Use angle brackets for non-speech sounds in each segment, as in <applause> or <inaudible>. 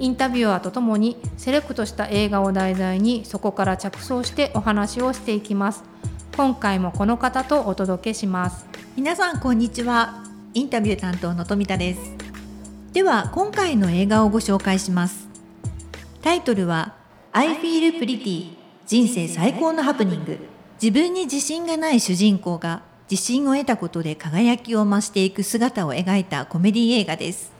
インタビュアーとともにセレクトした映画を題材にそこから着想してお話をしていきます。今回もこの方とお届けします。皆さんこんにちは。インタビュー担当の富田です。では今回の映画をご紹介します。タイトルは I feel pretty 人生最高のハプニング。自分に自信がない主人公が自信を得たことで輝きを増していく姿を描いたコメディ映画です。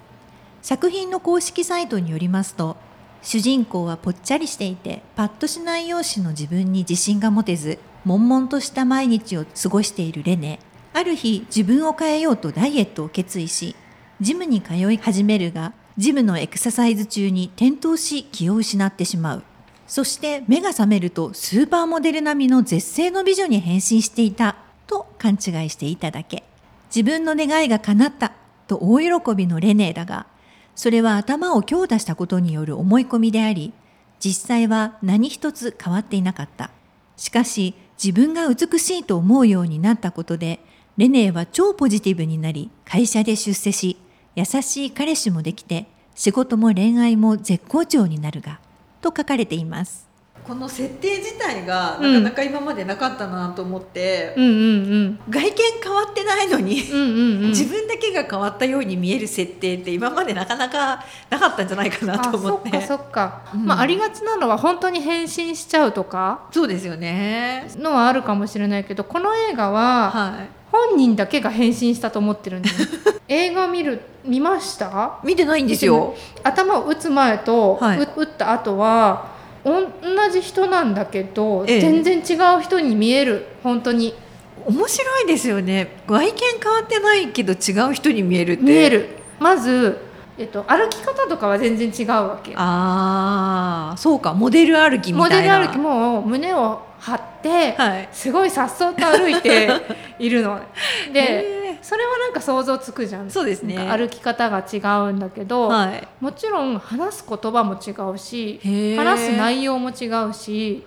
作品の公式サイトによりますと主人公はぽっちゃりしていてパッとしない容姿の自分に自信が持てず悶々とした毎日を過ごしているレネある日自分を変えようとダイエットを決意しジムに通い始めるがジムのエクササイズ中に転倒し気を失ってしまうそして目が覚めるとスーパーモデル並みの絶世の美女に変身していたと勘違いしていただけ。自分の願いが叶ったと大喜びのレネーだが、それは頭を強打したことによる思い込みであり、実際は何一つ変わっていなかった。しかし自分が美しいと思うようになったことで、レネーは超ポジティブになり、会社で出世し、優しい彼氏もできて、仕事も恋愛も絶好調になるが、と書かれていますこの設定自体がなかなか今までなかったなと思って、うんうんうん。外見変わってないのに、うん自分だけが変わったように見える設定って今までなかなかなかったんじゃないかなと思って。あそっかそっか、うん。まあありがちなのは本当に変身しちゃうとかそうですよね。のはあるかもしれないけどこの映画はは本人だけが変身したと思ってるんだよ <laughs> 映画見る見ました？い見てないんですよ。頭を打つ前と、はい。う打った後は同じ人なんだけど、ええ。全然違う人に見える。本当に。面白いですよね。外見変わってないけど違う人に見えるって。見える。まず、えっと、歩き方とかは全然違うわけああそうか。モデル歩きみモたいな。デル歩きも胸を張って、はい。すごいさっそうと歩いているの。<laughs> でへそれはなんか想像つくじゃん。そうですね。歩き方が違うんだけど、ーはい。もちろん話す言葉も違うし話す内容も違うし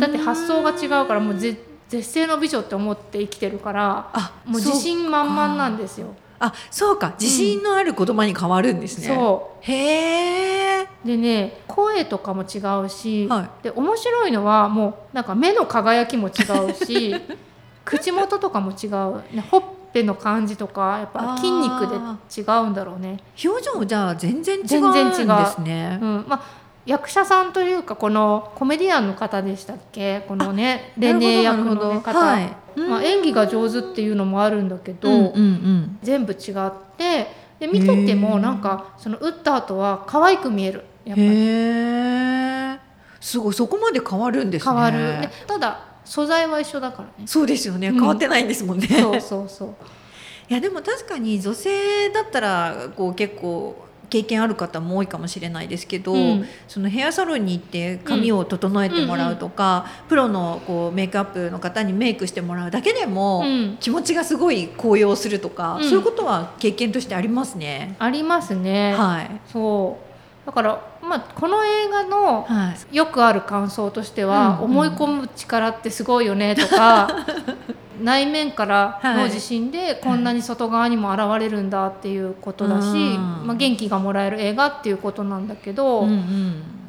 だって発想が違うからもうぜ絶世の美女って思って生きてるからあもう自信満々なんですよ。あそうか。自信のある言葉に変わるんですね、そへえうでね声とかも違うし、はで面白いのはもうなんか目の輝きも違うし <laughs> 口元とかも違う、ね、ほっぺの感じとかやっぱ筋肉で違うんだろうね。表情もじゃあ全然違うん全然違う。ですねうん。まあ役者さんというかこのコメディアンの方でしたっけ？このねレネー役の、ね、方、はい。まあ、演技が上手っていうのもあるんだけど、うんうんうん。全部違ってで見ててもなんかその打った後は可愛く見える。やっぱり。すごいそこまで変わるんですね。変わる、ねただ素材は一緒だからね。そうですよね。うん。変わってないんですもんね、そうそうそう。<laughs> いやでも確かに女性だったらこう結構経験ある方も多いかもしれないですけど、うん。そのヘアサロンに行って髪を整えてもらうとか、プロのこうメイクアップの方にメイクしてもらうだけでも、うん。気持ちがすごい高揚するとか、うん。そういうことは経験としてありますね。ありますね、はい、そう。だからまあこの映画のはい、よくある感想としては、うん思い込む力ってすごいよねとか <laughs> 内面からの自信でこんなに外側にも現れるんだっていうことだし、うん。まあ、元気がもらえる映画っていうことなんだけど、うんう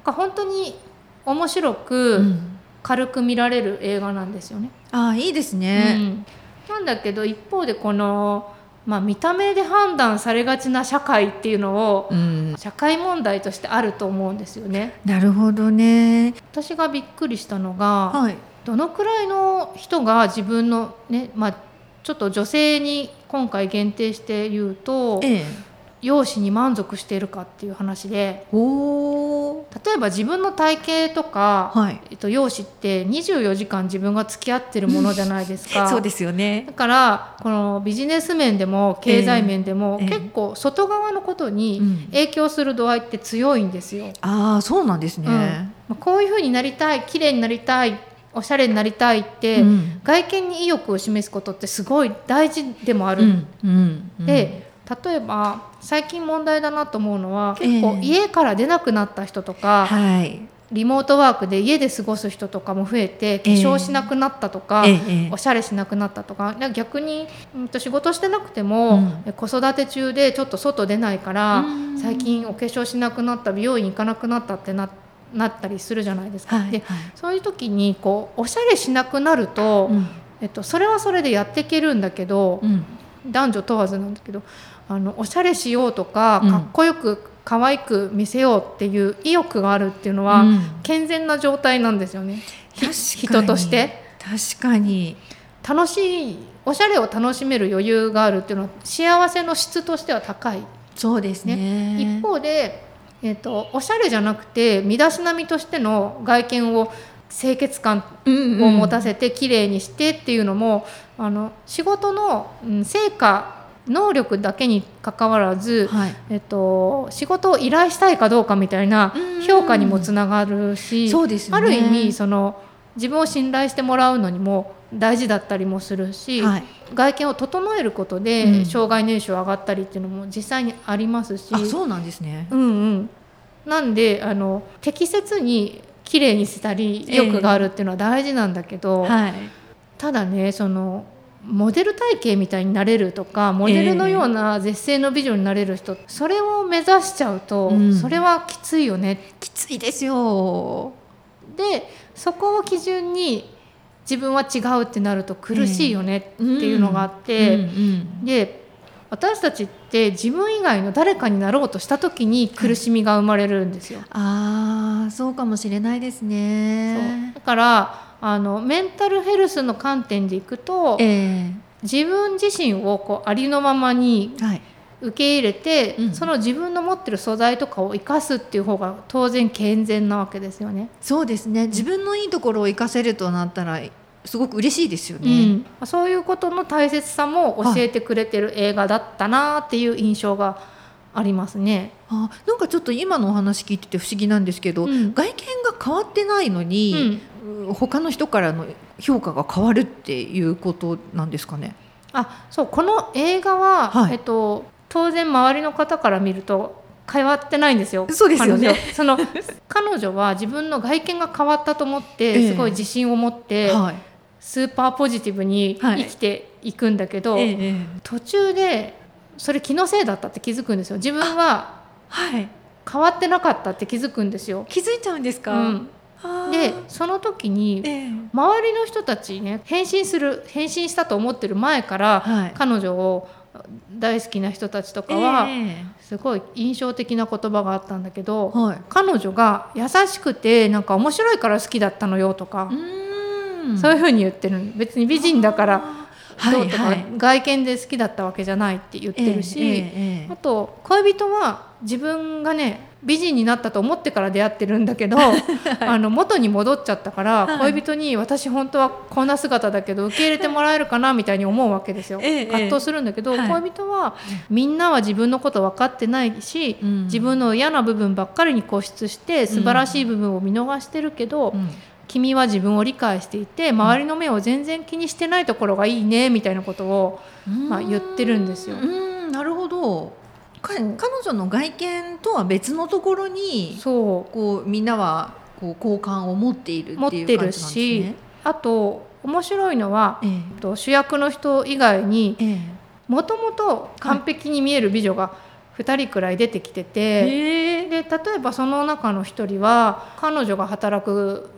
なん本当に面白うくん。軽く見られる映画なんですよね。ああいいですうね。ん、なんだけど一方でこの、まあ、見た目で判断されがちな社会っていうのをうん、社会問題としてあると思うんですよね。なるほどね。私がびっくりしたのが、はい。どのくらいの人が自分のね、まあ、ちょっと女性に今回限定して言うとええ。容姿に満足しているかっていう話でおお。例えば自分の体型とか、はい。えっと、容姿って24時間自分が付き合ってるものじゃないですか。<laughs> そうですよね。だからこのビジネス面でも経済面でも、ええ。結構外側のことうにん。影響する度合いって強いんですよ。ああそうなんですね、まあこういうふうになりたい綺麗になりたいおしゃれになりたいって、うん。外見に意欲を示すことってすごい大事でもある。うん。うん。うん。で例えば最近問題だなと思うのは結構ええ家から出なくなった人とか、はい。リモートワークで家で過ごす人とかも増えて化粧しなくなったとか、ええええ。おしゃれしなくなったとか逆に、うん、と仕事してなくても、うん。子育て中でちょっと外出ないから、うん。最近お化粧しなくなった美容院行かなくなったってななったりするじゃないですか。ではいはい。そういう時にこうおしゃれしなくなると、うん。えっと、それはそれでやっていけるんだけど、うん。男女問わずなんだけどあのおしゃれしようとかうん。かっこよく可愛く見せようっていう意欲があるっていうのは、うん。健全な状態なんですよね。人として。確かに。楽しいおしゃれを楽しめる余裕があるっていうのは幸せの質としては高い、そうですね。一方で、えっとおしゃれじゃなくて身だしなみとしての外見を清潔感うんうん。を持たせて綺麗にしてっていうのも、あの仕事の、うん成果能力だけにかかわらず、はい。えっと、仕事を依頼したいかどうかみたいなうん。評価にもつながるし、そうですよね。ある意味その自分を信頼してもらうのにも大事だったりもするし、はい。外見を整えることうん。で障害年収上がったりっていうのも実際にありますし、あそうなんですね。うんうん、なんであの適切に綺麗にしたり意欲があるっていうのは大事なんだけど、はい。ただねそのモデル体型みたいになれるとかモデルのような絶世の美女になれる人、それを目指しちゃうと、うん。それはきついよね。きついですよ。でそこを基準に自分は違うってなると苦しいよねっていうのがあって、うん。うん。で私たちって自分以外の誰かになろうとした時に苦しみが生まれるんですよ。ああそうかもしれないですね。だからあのメンタルヘルスの観点でいくとえ自分自身をこうありのままに受け入れて、うん。その自分の持ってる素材とかを生かすっていう方が当然健全なわけですよね。そうですね。自分のいいところを活かせるとなったらすごく嬉しいですようね、ん、そういうことの大切さも教えてくれてる映画だったなっていう印象がありますね。あなんかちょっと今のお話聞いてて不思議なんですけど、うん。外見が変わってないのうに、ん他の人からの評価が変わるっていうことなんですかね？あそうこの映画は、はいえっと、当然周りの方から見ると変わってないんですよ。そうですよねその <laughs> 彼女は自分の外見が変わったと思ってええすごい自信を持って、はい。スーパーポジティブにはい生きていくんだけど、ええ途中でそれ気のせいだったって気づくんですよ自分ははい。変わってなかったって気づくんですよ。気づいちゃうんですか？うん、でその時にええ。周りの人たちね変身する変身したと思ってる前から、はい。彼女を大好きな人たちとかは、えすごい印象的な言葉があったんだけど、えはい。彼女が優しくてなんか面白いから好きだったのよとか、うん。そういうふうに言ってるの。別に美人だからどうとか、はい。はい外見で好きだったわけじゃないって言ってるし、あと恋人は自分がね美人になったと思ってから出会ってるんだけど、<laughs> あの元に戻っちゃったから、はい。恋人に私本当はこんな姿だけど受け入れてもらえるかなみたいに思うわけですよ。ええ葛藤するんだけど、はい。恋人はみんなは自分のこと分かってないし、うん。自分の嫌な部分ばっかりに固執して素晴らしい部分を見逃してるけど、うん。君は自分を理解していて周りの目を全然気にしてないところがいいねみたいなことを、まあ、言ってるんですよ。うん。なるほど彼女の外見とは別のところにそう。こうみんなはこう好感を持っている持ってるっていう感じなんですしね。あと面白いのはええ。主役の人以外にええ。もともと完璧に見える美女が2人くらい出てきてて、えで例えばその中の1人は彼女が働く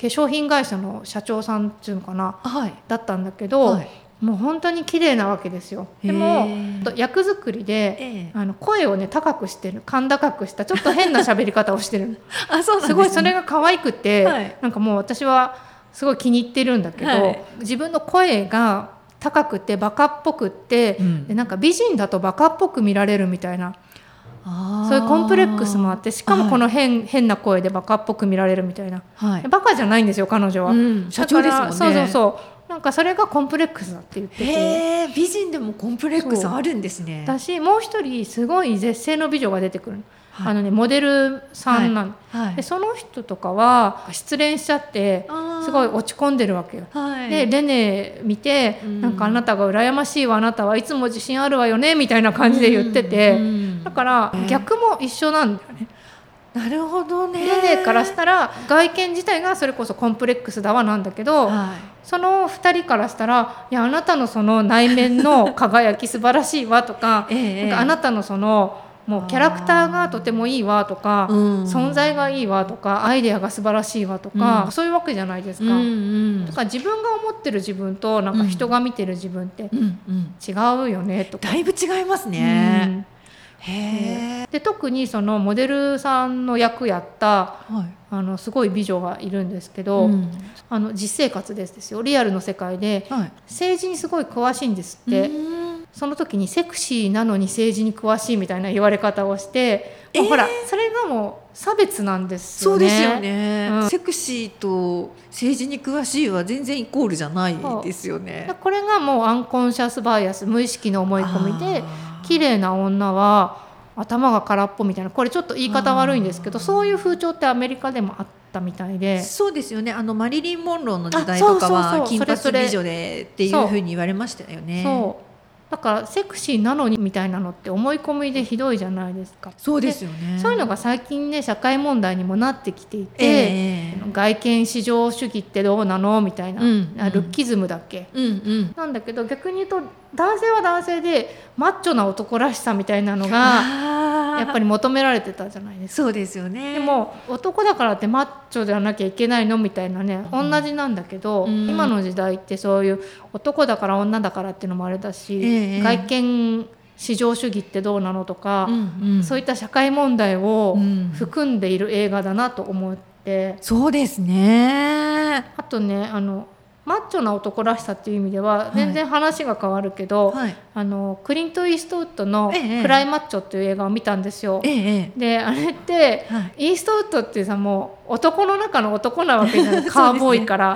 化粧品会社の社長さんっていうのかなはい。だったんだけど、はいもう本当に綺麗なわけですよ。でへもー役作りでええ。あの声をね高くしてる。甲高くした。ちょっと変な喋り方をしてる。<laughs> あそうすね。すごいそれが可愛くて、はい。なんかもう私はすごい気に入ってるんだけど、はい。自分の声が高くてバカっぽくって、うん。でなんか美人だとバカっぽく見られるみたいな。そういうコンプレックスもあってしかもこの変,、変な声でバカっぽく見られるみたいな。はい、バカじゃないんですよ彼女は、うん。社長ですもんね。そうそうそうなんかそれがコンプレックスだって言ってて。美人でもコンプレックスあるんですね。だしもう一人すごい絶世の美女が出てくる、はい。あのねモデルさんなの、はい。でその人とかは失恋しちゃってすごい落ち込んでるわけよ。はい、でレネ見て、うん。なんかあなたが羨ましいわあなたはいつも自信あるわよねみたいな感じで言ってて、うん。うん。だから逆も一緒なんだよね。なるほどね。レネからしたら外見自体がそれこそコンプレックスだわなんだけど、はその2人からしたら「いやあなたのその内面の輝き素晴らしいわ」とかい、ええなんかあなたのそのもうキャラクターがとてもいいわとか、うん存在がいいわとかアイデアが素晴らしいわとか、うんそういうわけじゃないですうんか。うんだから自分が思ってる自分となんか人が見てる自分ってうんうん、違うよねとか。だいぶ違いますうね。で特にそのモデルさんの役やったはい。あのすごい美女がいるんですけど、うん。あの実生活ですですよ。リアルの世界ではい。政治にすごい詳しいんですって、うん。その時にセクシーなのに政治に詳しいみたいな言われ方をして、えー。ほらそれがもう差別なんですよね。そうですよね、うん。セクシーと政治に詳しいは全然イコールじゃないですよね。これがもうアンコンシャスバイアス無意識の思い込みで綺麗な女は頭が空っぽみたいなこれちょっと言い方悪いんですけどそういう風潮ってアメリカでもあったみたいで。そうですよね。あのマリリン・モンローの時代とかは金髪美女でっていうふう。に言われましたよね。そうだからセクシーなのにみたいなのって思い込みでひどいじゃないですか。そうですよね。そういうのが最近ね社会問題にもなってきていて、ええ外見至上主義ってどうなのみたいな、うんあルッキズムだっけ、うんうん。なんだけど逆に言うと男性は男性でマッチョな男らしさみたいなのがあやっぱり求められてたじゃないですか。そうですよね。でも男だからってマッチョではなきゃいけないのみたいなね同じなんだけど、うん今の時代ってそういう男だから女だからっていうのもあれだし、ええ外見至上主義ってどうなのとか、うんうんそういった社会問題をうん含んでいる映画だなと思って、そうですね。あとねあのマッチョな男らしさっていう意味ではい全然話が変わるけど、はい。あのクリント・イーストウッドのええ「クライマッチョ」っていう映画を見たんですよ。えええであれってえ。はい。イーストウッドってさもう男の中の男なわけじゃない <laughs> カーボーイから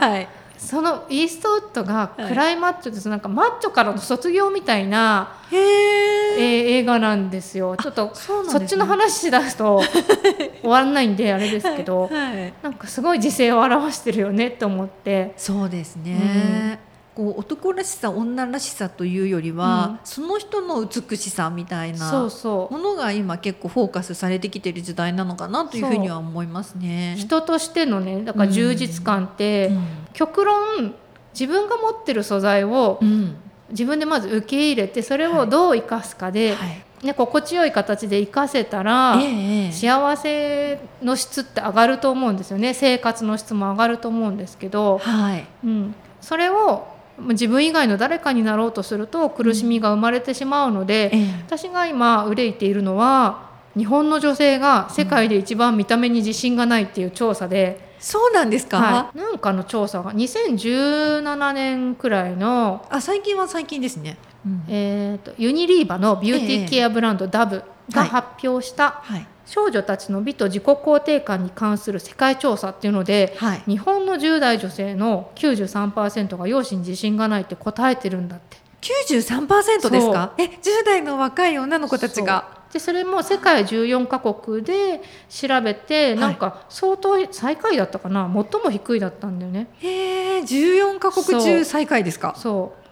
そ,、はい。のイーストウッドがはいクライマッチョです、なんかマッチョからの卒業みたいな、へええ。ー映画なんですよ。ちょっとそっちの話しだすと <laughs> 終わらないんであれですけど、はい。なんかすごい時勢を表してるよねって思って。そうですね。こう男らしさ女らしさというよりは、うん。その人の美しさみたいなものが今結構フォーカスされてきてる時代なのかなというふうには思いますね。人としてのねだから充実感って、うん。極論自分が持ってる素材をうん自分でまず受け入れてそれをどう生かすかで、はい。ね、心地よい形で生かせたら、ええ幸せの質って上がると思うんですよね。生活の質も上がると思うんですけど、はい。うん、それをまあ自分以外の誰かになろうとすると苦しみが生まれてしまうので、ええ。私が今憂いているのは日本の女性が世界で一番見た目に自信がないっていう調査で、そうなんですか、はい、なんかの調査が2017年くらいの、あ最近は最近ですね。うんえー、とユニリーバのビューティーケアブランド、ダブがはい発表したはい少女たちの美と自己肯定感に関する世界調査っていうのではい。日本の10代女性の93%が容姿に自信がないって答えてるんだって。93%ですか？え10代の若い女の子たちが。でそれも世界14カ国で調べて、いなんか相当最下位だったかな？最も低いだったんだよね。へえ14カ国中最下位ですか？そう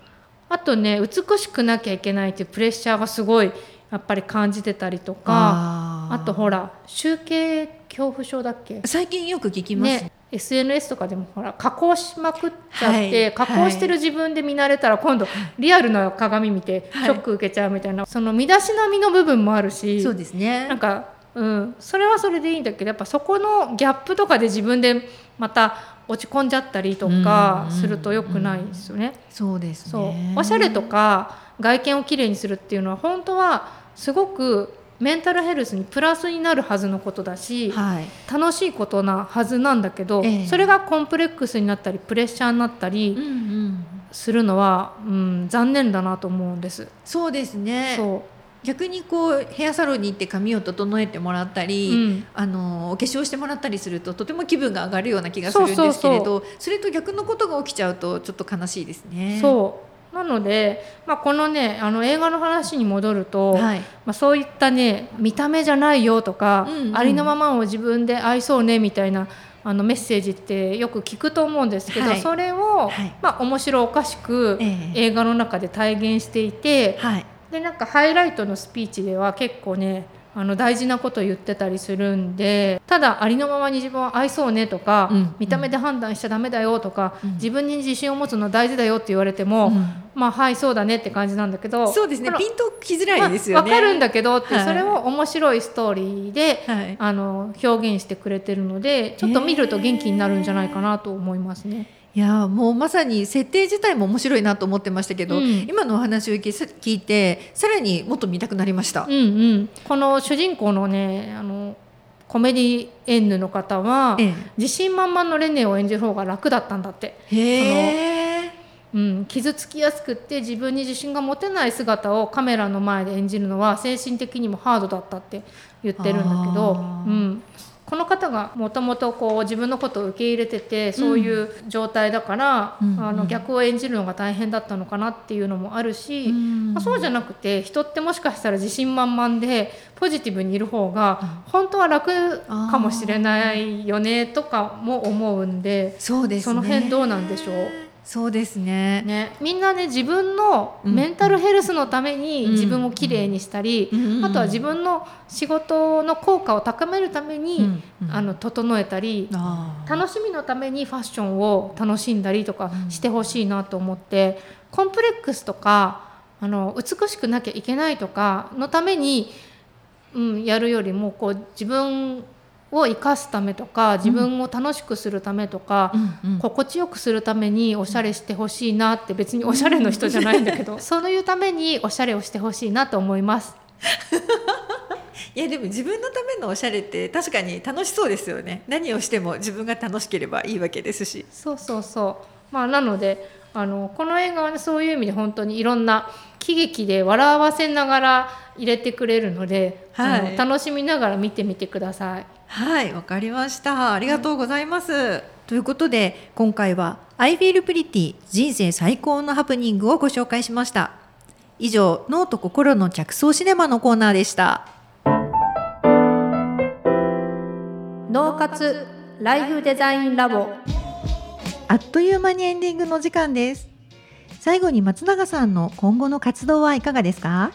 あとね美しくなきゃいけないっていうプレッシャーがすごいやっぱり感じてたりとかあとほら集計恐怖症だっけ？最近よく聞きます。ね SNS とかでもほら加工しまくっちゃって、はい加工してる自分で見慣れたら今度リアルな鏡見てシはいョック受けちゃうみたいな、その身だしなみの部分もあるしそうですねなん。か、うん、それはそれでいいんだけどやっぱそこのギャップとかで自分でまた落ち込んじゃったりとかすると良くないですよね。そうですそうね。おしゃれとか外見をきれいにするっていうのは本当はすごくメンタルヘルスにプラスになるはずのことだし、はい。楽しいことなはずなんだけど、ええそれがコンプレックスになったりプレッシャーになったうんうりん。するのは、うん、残念だなと思うんです。そうですね。そう逆にこうヘアサロンに行って髪を整えてもらったり、うんあのお化粧してもらったりするととても気分が上がるような気がするんですけれどそれと逆のことが起きちゃうとちょっと悲しいですね。そうなので、まあ、このねあの映画の話に戻ると、はい。まあ、そういったね見た目じゃないよとか、うんうん。ありのままを自分で愛そうねみたいなあのメッセージってよく聞くと思うんですけど、はい。それを、はい。まあ、面白おかしくええ。映画の中で体現していて、はい。でなんかハイライトのスピーチでは結構ねあの大事なこと言ってたりするんでただありのままに自分を愛そうねとか、うん。見た目で判断しちゃダメだよとか、うん。自分に自信を持つの大事だよって言われても、うん。まあはいそうだねって感じなんだけどそうですね。ピンときづらいですよね。まあわかるんだけどって、はい。それを面白いストーリーで、はい。あの表現してくれてるのでちょっと見ると元気になるんじゃないかなと思いますね。いやーもうまさに設定自体も面白いなと思ってましたけど、うん。今のお話を聞いてさらにもっと見たくなりました。うんうん、この主人公のねあのコメディエンヌの方は、え自信満々のレネを演じる方が楽だったんだって、え。へえ。うん、傷つきやすくって自分に自信が持てない姿をカメラの前で演じるのは精神的にもハードだったって言ってるんだけど、うん、この方がもともとこう自分のことを受け入れててそういう状態だから、うん。あうん。の逆を演じるのが大変だったのかなっていうのもあるし、まあ、そうじゃなくて人ってもしかしたら自信満々でポジティブにいる方が本当は楽かもしれないよねとかも思うんでそうですね。その辺どうなんでしょう？そうですね。ね、みんなね自分のメンタルヘルスのためにうん。自分をきれいにしたり、あとは自分の仕事の効果を高めるために、あの整えたり、楽しみのためにファッションを楽しんだりとかうん。してほしいなと思って、コンプレックスとかあの美しくなきゃいけないとかのために、うん、やるよりもこう自分を生かすためとか自分を楽しくするためとか、うんうん心地よくするためにおしゃれしてほしいなって別におしゃれの人じゃないんだけどそういうためにおしゃれをしてほしいなと思います。<laughs> いやでも自分のためのおしゃれって確かに楽しそうですよね。何をしても自分が楽しければいいわけですし。そうそうそうまあなのであのこの映画はねそういう意味で本当にいろんな喜劇で笑わせながら入れてくれるので、はいあの楽しみながら見てみてください。はい、わかりました。ありがとうございます。ということで、今回は I feel pretty 人生最高のハプニングをご紹介しました。以上、脳と心の着想シネマのコーナーでした。脳活ライフデザインラボあっという間にエンディングの時間です。最後に松永さんの今後の活動はいかがですか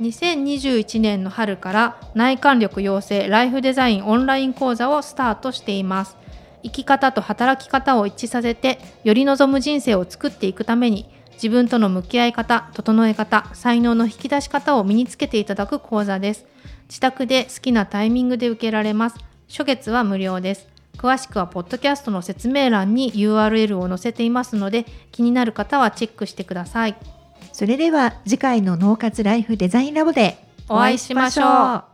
？2021年の春から内観力養成ライフデザインオンライン講座をスタートしています。生き方と働き方を一致させてより望む人生を作っていくために自分との向き合い方整え方才能の引き出し方を身につけていただく講座です。自宅で好きなタイミングで受けられます。初月は無料です。詳しくはポッドキャストの説明欄に URL を載せていますので気になる方はチェックしてください。それでは次回の脳活ライフデザインラボでお会いしましょう。